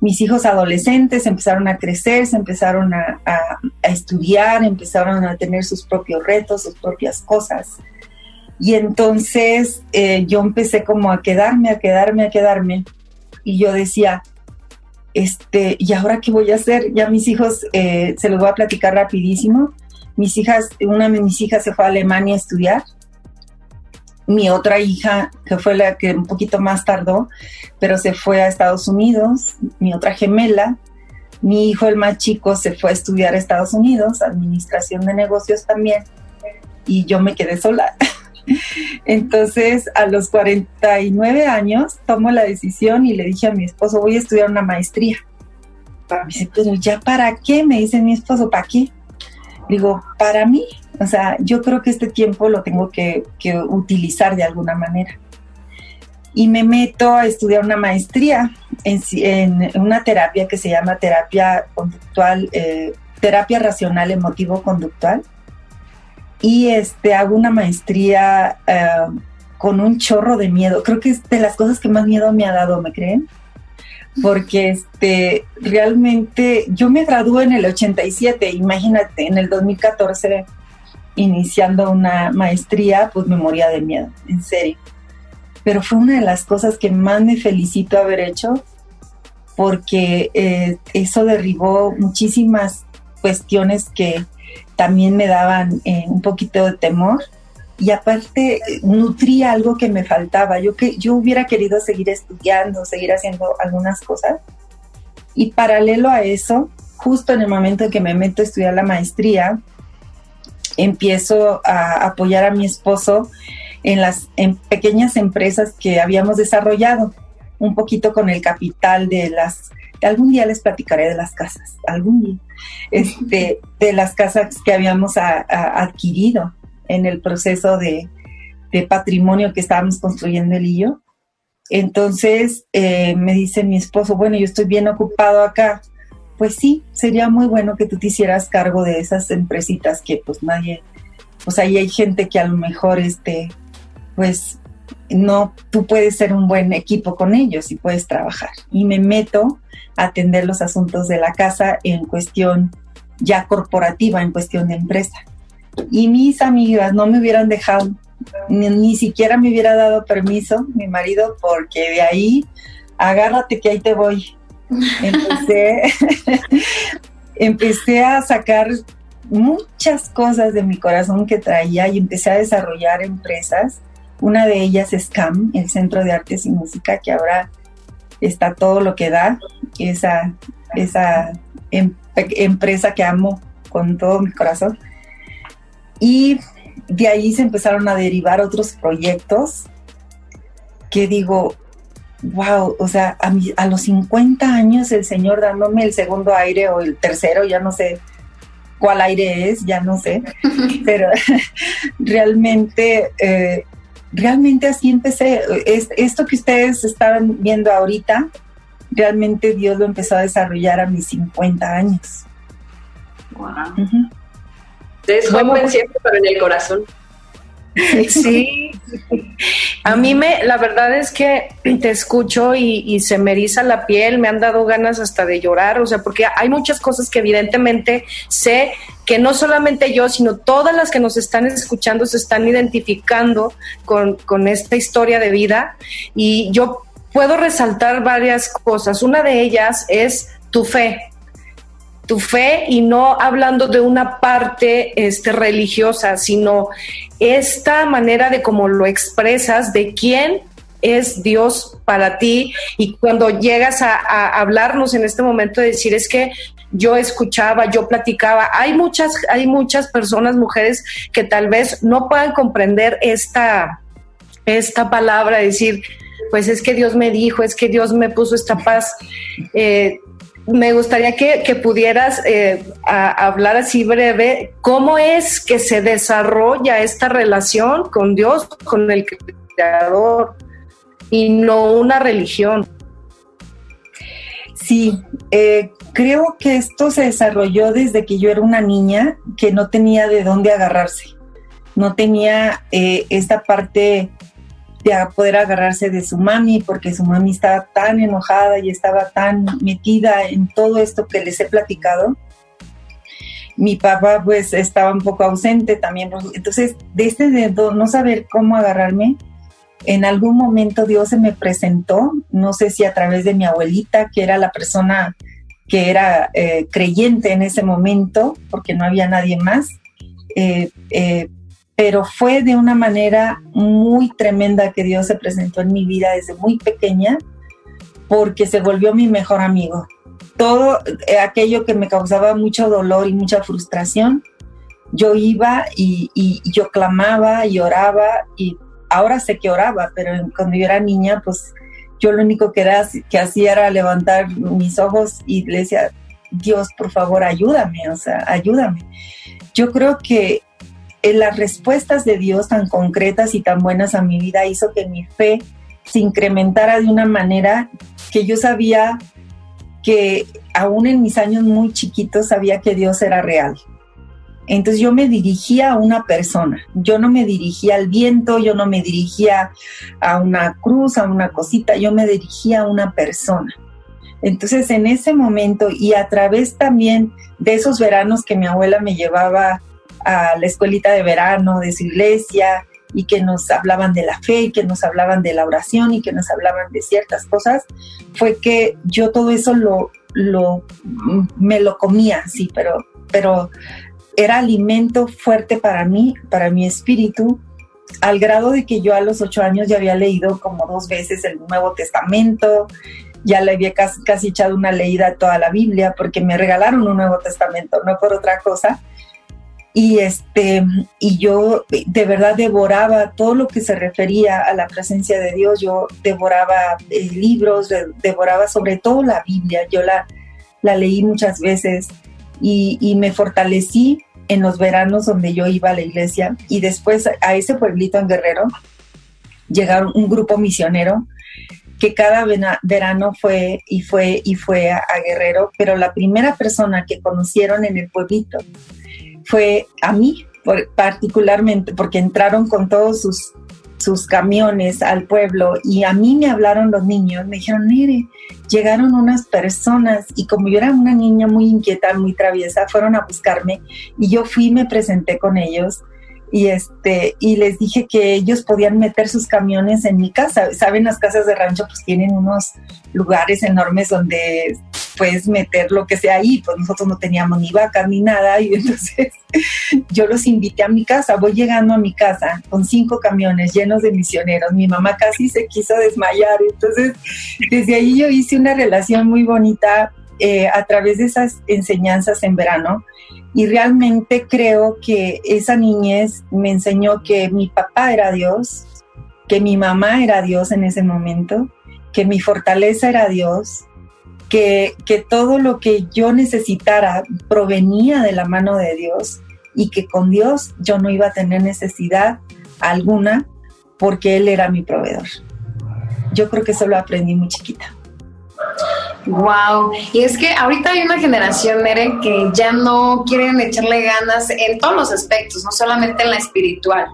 Speaker 7: Mis hijos adolescentes empezaron a crecer, se empezaron a, estudiar, empezaron a tener sus propios retos, sus propias cosas. Y entonces eh, yo empecé como a quedarme, a quedarme, a quedarme. Y yo decía, este, ¿y ahora qué voy a hacer? Ya mis hijos, eh, se los voy a platicar rapidísimo. Mis hijas, una de mis hijas se fue a Alemania a estudiar mi otra hija, que fue la que un poquito más tardó, pero se fue a Estados Unidos, mi otra gemela, mi hijo el más chico se fue a estudiar a Estados Unidos, administración de negocios también, y yo me quedé sola. *laughs* Entonces, a los 49 años, tomo la decisión y le dije a mi esposo, voy a estudiar una maestría. Me dice, pero ya para qué? Me dice mi esposo, ¿para qué? Digo, para mí, o sea, yo creo que este tiempo lo tengo que, utilizar de alguna manera. Y me meto a estudiar una maestría en, una terapia que se llama terapia conductual, eh, terapia racional emotivo conductual. Y este, hago una maestría eh, con un chorro de miedo. Creo que es de las cosas que más miedo me ha dado, ¿me creen? Porque este, realmente yo me gradué en el 87, imagínate, en el 2014 iniciando una maestría, pues me moría de miedo, en serio. Pero fue una de las cosas que más me felicito haber hecho, porque eh, eso derribó muchísimas cuestiones que también me daban eh, un poquito de temor y aparte nutría algo que me faltaba. Yo que yo hubiera querido seguir estudiando, seguir haciendo algunas cosas y paralelo a eso, justo en el momento en que me meto a estudiar la maestría, empiezo a apoyar a mi esposo en las en pequeñas empresas que habíamos desarrollado, un poquito con el capital de las algún día les platicaré de las casas, algún día, este, de las casas que habíamos adquirido en el proceso de, patrimonio que estábamos construyendo él y yo. Entonces eh, me dice mi esposo, bueno, yo estoy bien ocupado acá, pues sí, sería muy bueno que tú te hicieras cargo de esas empresitas que pues nadie, pues ahí hay gente que a lo mejor este, pues no, tú puedes ser un buen equipo con ellos y puedes trabajar. Y me meto a atender los asuntos de la casa en cuestión ya corporativa, en cuestión de empresa. Y mis amigas no me hubieran dejado, ni, ni siquiera me hubiera dado permiso mi marido, porque de ahí, agárrate que ahí te voy empecé, *laughs* empecé a sacar muchas cosas de mi corazón que traía y empecé a desarrollar empresas. Una de ellas es CAM, el Centro de Artes y Música, que ahora está todo lo que da, esa, esa em, empresa que amo con todo mi corazón. Y de ahí se empezaron a derivar otros proyectos que digo, wow, o sea, a, a los 50 años el Señor dándome el segundo aire o el tercero, ya no sé cuál aire es, ya no sé, *laughs* pero *laughs* realmente, eh, realmente así empecé. esto que ustedes estaban viendo ahorita, realmente Dios lo empezó a desarrollar a mis 50 años.
Speaker 6: Wow. Es joven siempre, pero en el corazón.
Speaker 2: Sí, *laughs* a mí me, la verdad es que te escucho y, se me eriza la piel, me han dado ganas hasta de llorar, o sea, porque hay muchas cosas que evidentemente sé que no solamente yo, sino todas las que nos están escuchando se están identificando con, con esta historia de vida y yo puedo resaltar varias cosas. Una de ellas es tu fe, tu fe y no hablando de una parte este, religiosa, sino esta manera de cómo lo expresas, de quién es Dios para ti y cuando llegas a, hablarnos en este momento de decir es que yo escuchaba, yo platicaba, hay muchas, hay muchas personas, mujeres que tal vez no puedan comprender esta, esta palabra, decir, pues es que Dios me dijo, es que Dios me puso esta paz. Eh, me gustaría que, pudieras eh, hablar así breve, ¿cómo es que se desarrolla esta relación con Dios, con el Creador, y no una religión?
Speaker 7: Sí, eh, creo que esto se desarrolló desde que yo era una niña que no tenía de dónde agarrarse, no tenía eh, esta parte a poder agarrarse de su mami porque su mami estaba tan enojada y estaba tan metida en todo esto que les he platicado. Mi papá pues estaba un poco ausente también, entonces desde de no saber cómo agarrarme, en algún momento Dios se me presentó, no sé si a través de mi abuelita, que era la persona que era eh, creyente en ese momento, porque no había nadie más, eh, eh, pero fue de una manera muy tremenda que Dios se presentó en mi vida desde muy pequeña, porque se volvió mi mejor amigo. Todo eh, aquello que me causaba mucho dolor y mucha frustración, yo iba y, yo clamaba y oraba y ahora sé que oraba, pero cuando yo era niña, pues yo lo único que, era, que hacía era levantar mis ojos y le decía, Dios, por favor, ayúdame, o sea, ayúdame. Yo creo que las respuestas de Dios tan concretas y tan buenas a mi vida hizo que mi fe se incrementara de una manera que yo sabía que aún en mis años muy chiquitos sabía que Dios era real. Entonces yo me dirigía a una persona, yo no me dirigía al viento, yo no me dirigía a una cruz, a una cosita, yo me dirigía a una persona. Entonces en ese momento y a través también de esos veranos que mi abuela me llevaba a la escuelita de verano de su iglesia y que nos hablaban de la fe y que nos hablaban de la oración y que nos hablaban de ciertas cosas, fue que yo todo eso lo, lo me lo comía, sí, pero, pero era alimento fuerte para mí, para mi espíritu, al grado de que yo a los ocho años ya había leído como dos veces el Nuevo Testamento, ya le había casi, casi echado una leída a toda la Biblia, porque me regalaron un Nuevo Testamento, no por otra cosa. Y, este, y yo de verdad devoraba todo lo que se refería a la presencia de Dios. Yo devoraba eh, libros, devoraba sobre todo la Biblia. Yo la, la leí muchas veces y me fortalecí en los veranos donde yo iba a la iglesia y después a ese pueblito en Guerrero llegaron un grupo misionero que cada verano fue y fue y fue a, Guerrero, pero la primera persona que conocieron en el pueblito fue a mí, particularmente, porque entraron con todos sus sus camiones al pueblo y a mí me hablaron los niños, me dijeron, mire, llegaron unas personas y como yo era una niña muy inquieta, muy traviesa, fueron a buscarme y yo fui y me presenté con ellos y este y les dije que ellos podían meter sus camiones en mi casa. Saben, las casas de rancho pues tienen unos lugares enormes donde puedes meter lo que sea ahí, pues nosotros no teníamos ni vacas ni nada y *laughs* entonces yo los invité a mi casa, voy llegando a mi casa con cinco camiones llenos de misioneros, mi mamá casi se quiso desmayar, entonces desde ahí yo hice una relación muy bonita eh, a través de esas enseñanzas en verano y realmente creo que esa niñez me enseñó que mi papá era Dios, que mi mamá era Dios en ese momento, que mi fortaleza era Dios, que, que todo lo que yo necesitara provenía de la mano de Dios y que con Dios yo no iba a tener necesidad alguna porque Él era mi proveedor. Yo creo que eso lo aprendí muy chiquita.
Speaker 5: Wow, y es que ahorita hay una generación, Mere, que ya no quieren echarle ganas en todos los aspectos, no solamente en la espiritual.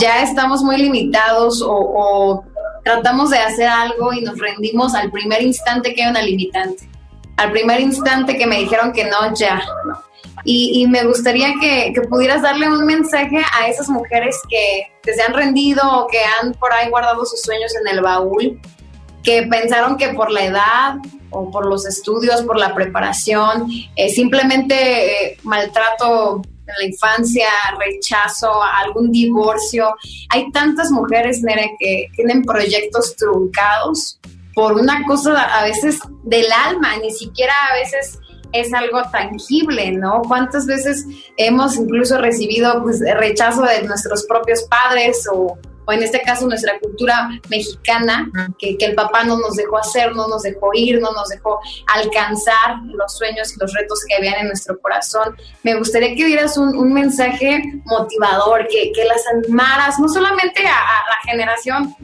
Speaker 5: Ya estamos muy limitados o, tratamos de hacer algo y nos rendimos al primer instante que hay una limitante. Al primer instante que me dijeron que no, ya. Y, me gustaría que, pudieras darle un mensaje a esas mujeres que se han rendido o que han por ahí guardado sus sueños en el baúl que pensaron que por la edad o por los estudios, por la preparación, eh, simplemente eh, maltrato en la infancia, rechazo, algún divorcio. Hay tantas mujeres, Nere, que tienen proyectos truncados por una cosa a veces del alma, ni siquiera a veces es algo tangible, ¿no? ¿Cuántas veces hemos incluso recibido pues, rechazo de nuestros propios padres o o en este caso nuestra cultura mexicana, que, el papá no nos dejó hacer, no nos dejó ir, no nos dejó alcanzar los sueños y los retos que habían en nuestro corazón. Me gustaría que dieras un, mensaje motivador, que, las animaras, no solamente a, a la generación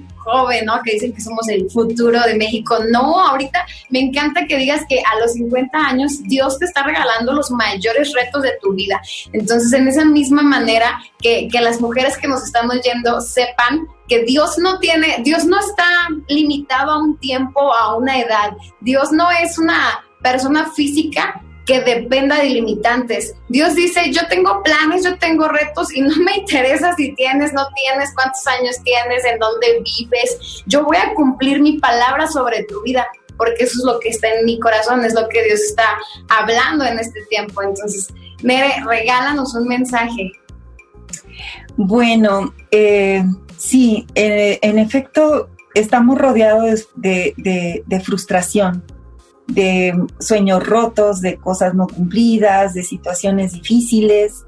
Speaker 5: ¿no? Que dicen que somos el futuro de México. No, ahorita me encanta que digas que a los 50 años Dios te está regalando los mayores retos de tu vida. Entonces, en esa misma manera, que, que las mujeres que nos están oyendo sepan que Dios no tiene, Dios no está limitado a un tiempo, a una edad. Dios no es una persona física que dependa de limitantes. Dios dice, yo tengo planes, yo tengo retos y no me interesa si tienes, no tienes, cuántos años tienes, en dónde vives. Yo voy a cumplir mi palabra sobre tu vida porque eso es lo que está en mi corazón, es lo que Dios está hablando en este tiempo. Entonces, Mere, regálanos un mensaje.
Speaker 7: Bueno, eh, sí, eh, en efecto, estamos rodeados de frustración de sueños rotos, de cosas no cumplidas, de situaciones difíciles.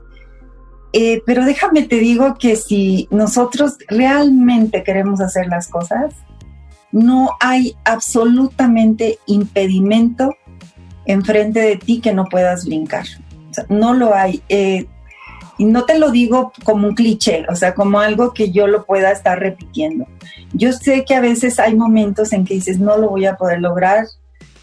Speaker 7: Eh, pero déjame te digo que si nosotros realmente queremos hacer las cosas, no hay absolutamente impedimento enfrente de ti que no puedas brincar. no lo hay. Eh, y no te lo digo como un cliché, o sea, como algo que yo lo pueda estar repitiendo. Yo sé que a veces hay momentos en que dices, no lo voy a poder lograr,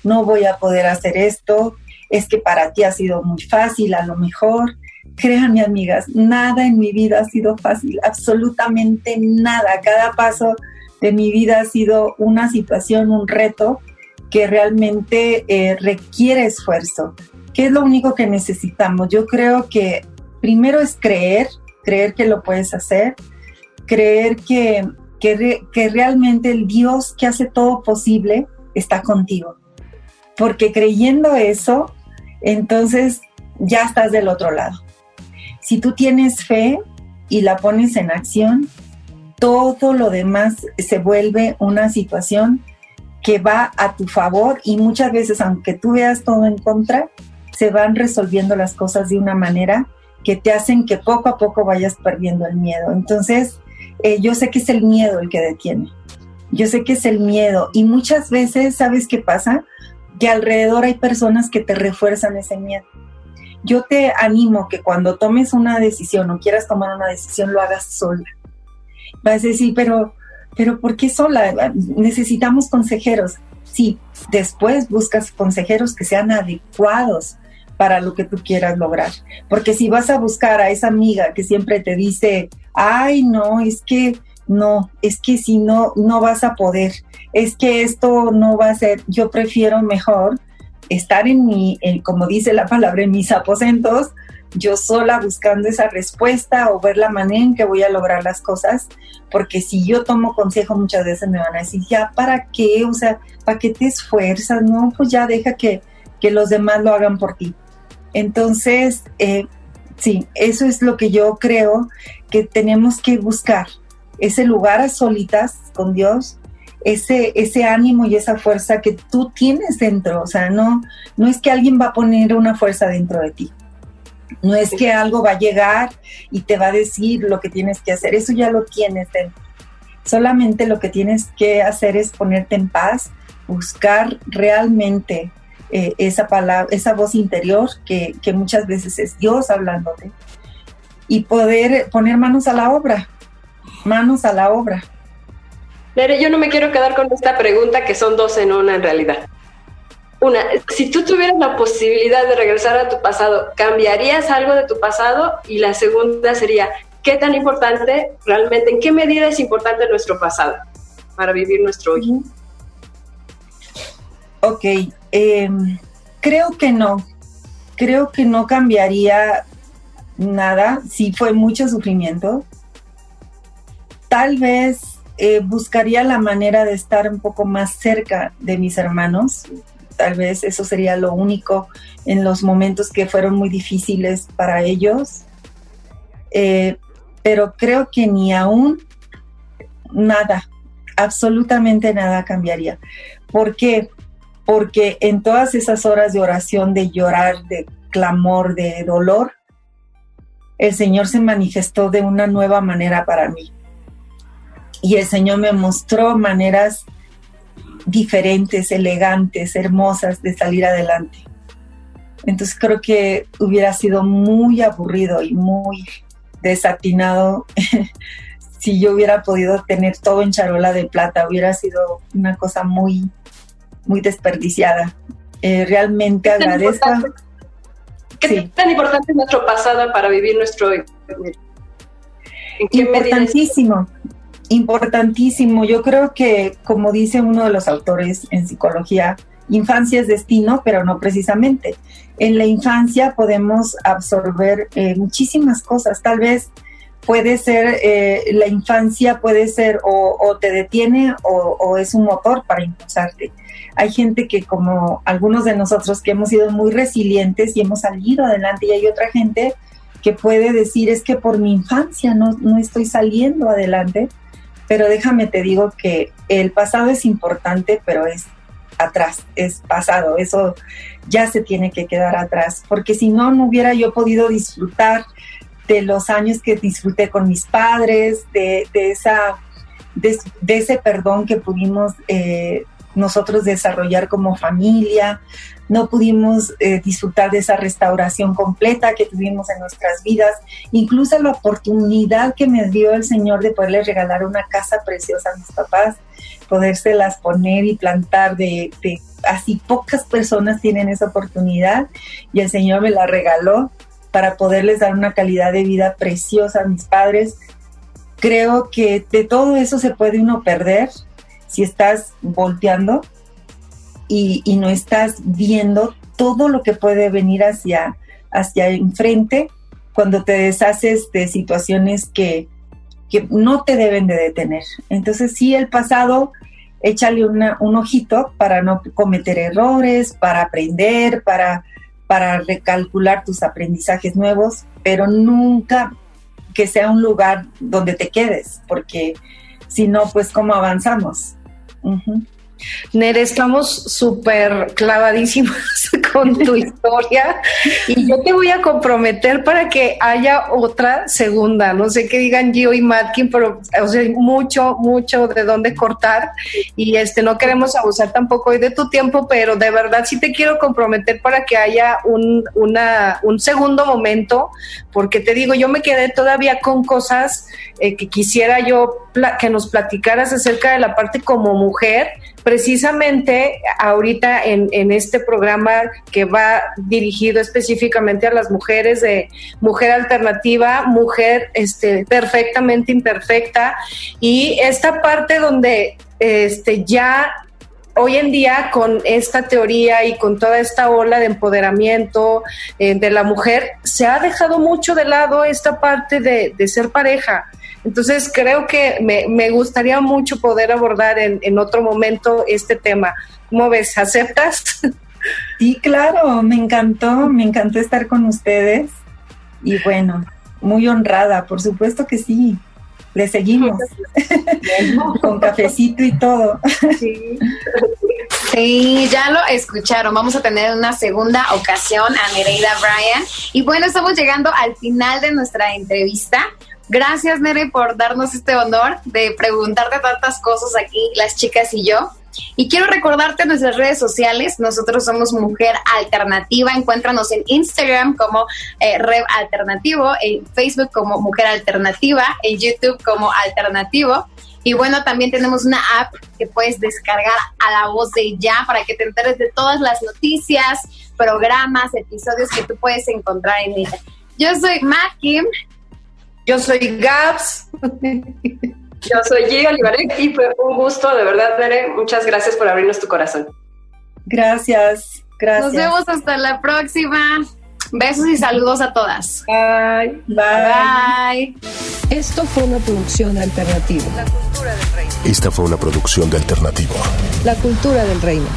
Speaker 7: no voy a poder hacer esto, es que para ti ha sido muy fácil, a lo mejor. Créanme, amigas, nada en mi vida ha sido fácil, absolutamente nada. Cada paso de mi vida ha sido una situación, un reto que realmente eh, requiere esfuerzo. ¿Qué es lo único que necesitamos? Yo creo que primero es creer, creer que lo puedes hacer, creer que, que realmente el Dios que hace todo posible está contigo. Porque creyendo eso, entonces ya estás del otro lado. Si tú tienes fe y la pones en acción, todo lo demás se vuelve una situación que va a tu favor y muchas veces, aunque tú veas todo en contra, se van resolviendo las cosas de una manera que te hacen que poco a poco vayas perdiendo el miedo. Entonces, eh, yo sé que es el miedo el que detiene. Yo sé que es el miedo y muchas veces, ¿sabes qué pasa? Que alrededor hay personas que te refuerzan ese miedo. Yo te animo que cuando tomes una decisión o quieras tomar una decisión, lo hagas sola. Vas a decir, pero, pero ¿por qué sola? Necesitamos consejeros. Sí, después buscas consejeros que sean adecuados para lo que tú quieras lograr. Porque si vas a buscar a esa amiga que siempre te dice, ay, no, es que no, es que si no, no vas a poder, es que esto no va a ser, yo prefiero mejor estar en mi, como dice la palabra, en mis aposentos, yo sola buscando esa respuesta o ver la manera en que voy a lograr las cosas, porque si yo tomo consejo muchas veces me van a decir, ya, ¿para qué? O sea, ¿para qué te esfuerzas? No, pues ya deja que, que los demás lo hagan por ti. Entonces, eh, sí, eso es lo que yo creo que tenemos que buscar, ese lugar a solitas con Dios, ese, ese ánimo y esa fuerza que tú tienes dentro. O sea, no, no es que alguien va a poner una fuerza dentro de ti. No es que algo va a llegar y te va a decir lo que tienes que hacer. Eso ya lo tienes dentro. Solamente lo que tienes que hacer es ponerte en paz, buscar realmente eh, esa palabra, esa voz interior que, que muchas veces es Dios hablándote y poder poner manos a la obra, manos a la obra.
Speaker 6: Nere, yo no me quiero quedar con esta pregunta que son dos en una en realidad. Una, si tú tuvieras la posibilidad de regresar a tu pasado, ¿cambiarías algo de tu pasado? Y la segunda sería, ¿qué tan importante realmente, en qué medida es importante nuestro pasado para vivir nuestro hoy?
Speaker 7: Ok, em, creo que no, creo que no cambiaría nada si fue mucho sufrimiento. Tal vez eh, buscaría la manera de estar un poco más cerca de mis hermanos. Tal vez eso sería lo único en los momentos que fueron muy difíciles para ellos. Eh, pero creo que ni aún nada, absolutamente nada cambiaría. ¿Por qué? Porque en todas esas horas de oración, de llorar, de clamor, de dolor, el Señor se manifestó de una nueva manera para mí. Y el Señor me mostró maneras diferentes, elegantes, hermosas de salir adelante. Entonces creo que hubiera sido muy aburrido y muy desatinado *laughs* si yo hubiera podido tener todo en charola de plata. Hubiera sido una cosa muy, muy desperdiciada. Eh, realmente agradezco.
Speaker 6: ¿Qué tan importante es nuestro pasado para vivir nuestro hoy?
Speaker 7: Importantísimo, importantísimo. Yo creo que, como dice uno de los autores en psicología, infancia es destino, pero no precisamente. En la infancia podemos absorber eh, muchísimas cosas. Tal vez puede ser, eh, la infancia puede ser o, te detiene o, o, es un motor para impulsarte. Hay gente que como algunos de nosotros que hemos sido muy resilientes y hemos salido adelante y hay otra gente que puede decir es que por mi infancia no, no estoy saliendo adelante, pero déjame te digo que el pasado es importante, pero es atrás, es pasado, eso ya se tiene que quedar atrás, porque si no, no hubiera yo podido disfrutar de los años que disfruté con mis padres, de, esa, de, ese perdón que pudimos eh, nosotros desarrollar como familia, no pudimos eh, disfrutar de esa restauración completa que tuvimos en nuestras vidas, incluso la oportunidad que me dio el Señor de poderle regalar una casa preciosa a mis papás, podérselas poner y plantar de, de así pocas personas tienen esa oportunidad y el Señor me la regaló para poderles dar una calidad de vida preciosa a mis padres. Creo que de todo eso se puede uno perder si estás volteando y, no estás viendo todo lo que puede venir hacia, hacia enfrente cuando te deshaces de situaciones que, que no te deben de detener. Entonces sí, el pasado, échale un ojito para no cometer errores, para aprender, para, para recalcular tus aprendizajes nuevos, pero nunca que sea un lugar donde te quedes, porque si no, pues cómo avanzamos.
Speaker 2: Nere, estamos súper clavadísimas *laughs* con tu historia y yo te voy a comprometer para que haya otra segunda. No sé qué digan Gio y Matkin, pero o sea, mucho, mucho de dónde cortar y este no queremos abusar tampoco hoy de tu tiempo, pero de verdad sí te quiero comprometer para que haya un, una, un segundo momento, porque te digo, yo me quedé todavía con cosas eh, que quisiera yo que nos platicaras acerca de la parte como mujer precisamente ahorita en, este programa que va dirigido específicamente a las mujeres de mujer alternativa, mujer este, perfectamente imperfecta y esta parte donde este, ya hoy en día con esta teoría y con toda esta ola de empoderamiento eh, de la mujer, se ha dejado mucho de lado esta parte de, de ser pareja. Entonces creo que me, gustaría mucho poder abordar en, otro momento este tema. ¿Cómo ves? ¿Aceptas? *laughs*
Speaker 7: Sí, claro, me encantó, me encantó estar con ustedes y bueno, muy honrada, por supuesto que sí. Le seguimos *laughs* con cafecito y todo.
Speaker 5: Sí. sí. ya lo escucharon. Vamos a tener una segunda ocasión a Nereida Bryan. Y bueno, estamos llegando al final de nuestra entrevista. Gracias, Nere, por darnos este honor de preguntarte tantas cosas aquí, las chicas y yo. Y quiero recordarte nuestras redes sociales. Nosotros somos Mujer Alternativa. Encuéntranos en Instagram como eh, Rev Alternativo, en Facebook como Mujer Alternativa, en YouTube como Alternativo. Y bueno, también tenemos una app que puedes descargar a la voz de ya para que te enteres de todas las noticias, programas, episodios que tú puedes encontrar en ella. Yo soy Matt Kim.
Speaker 2: Yo soy Gabs. *laughs*
Speaker 6: Yo soy Gio Olivarek y fue un gusto, de verdad, Nere. Muchas gracias por abrirnos tu corazón.
Speaker 7: Gracias, gracias.
Speaker 5: Nos vemos hasta la próxima. Besos y saludos a todas.
Speaker 2: Bye.
Speaker 5: Bye.
Speaker 3: Esto fue una producción alternativa.
Speaker 1: La cultura del reino. Esta fue una producción de alternativo.
Speaker 3: La cultura del reino.